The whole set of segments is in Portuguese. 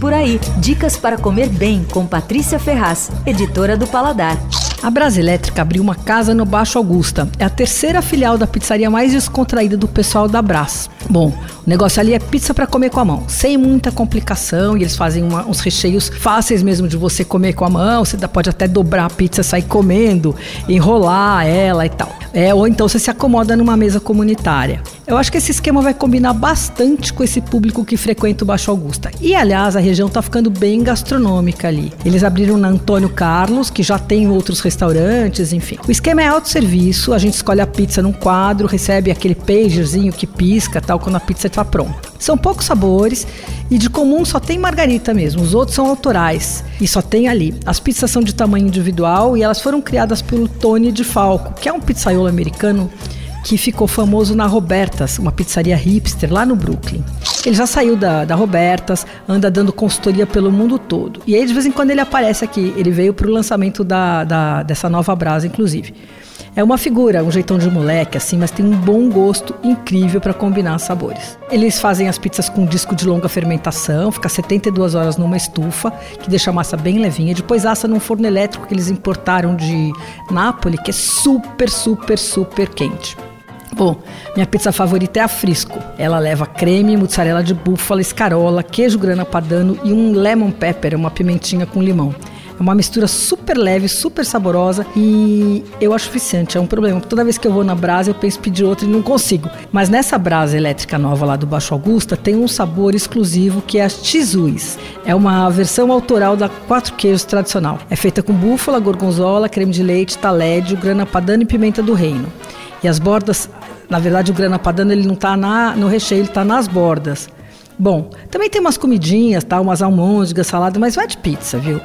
Por aí, dicas para comer bem com Patrícia Ferraz, editora do Paladar. A Brasa Elétrica abriu uma casa no Baixo Augusta. É a terceira filial da pizzaria mais descontraída do pessoal da Brás. Bom, o negócio ali é pizza para comer com a mão, sem muita complicação, e eles fazem uma, uns recheios fáceis mesmo de você comer com a mão. Você pode até dobrar a pizza, sair comendo, enrolar ela e tal. É, ou então você se acomoda numa mesa comunitária. Eu acho que esse esquema vai combinar bastante com esse público que frequenta o Baixo Augusta. E aliás, a região está ficando bem gastronômica ali. Eles abriram na Antônio Carlos, que já tem outros restaurantes, enfim. O esquema é autosserviço, a gente escolhe a pizza num quadro, recebe aquele pagerzinho que pisca tal quando a pizza está pronta. São poucos sabores e de comum só tem margarita mesmo. Os outros são autorais e só tem ali. As pizzas são de tamanho individual e elas foram criadas pelo Tony de Falco, que é um pizzaiolo americano que ficou famoso na Robertas, uma pizzaria hipster lá no Brooklyn. Ele já saiu da, da Robertas, anda dando consultoria pelo mundo todo. E aí, de vez em quando, ele aparece aqui. Ele veio para o lançamento da, da, dessa nova brasa, inclusive. É uma figura, um jeitão de moleque, assim, mas tem um bom gosto incrível para combinar sabores. Eles fazem as pizzas com disco de longa fermentação, fica 72 horas numa estufa, que deixa a massa bem levinha. Depois assa num forno elétrico que eles importaram de Nápoles, que é super, super, super quente. Bom, minha pizza favorita é a Frisco. Ela leva creme, mussarela de búfala, escarola, queijo grana padano e um lemon pepper, uma pimentinha com limão. É uma mistura super leve, super saborosa e eu acho viciante. É um problema. Toda vez que eu vou na brasa, eu penso em pedir outra e não consigo. Mas nessa brasa elétrica nova lá do Baixo Augusta, tem um sabor exclusivo que é a Chizuis. É uma versão autoral da quatro queijos tradicional. É feita com búfala, gorgonzola, creme de leite, talédio, grana padano e pimenta do reino. E as bordas, na verdade, o grana padano ele não está no recheio, ele está nas bordas. Bom, também tem umas comidinhas, tá? Umas almôndegas, salada, mas vai de pizza, viu?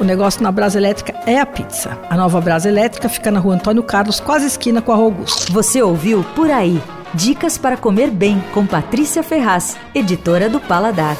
O negócio na Brasa Elétrica é a pizza. A nova Brasa Elétrica fica na rua Antônio Carlos, quase esquina com a Rua Augusto. Você ouviu Por Aí. Dicas para comer bem com Patrícia Ferraz, editora do Paladar.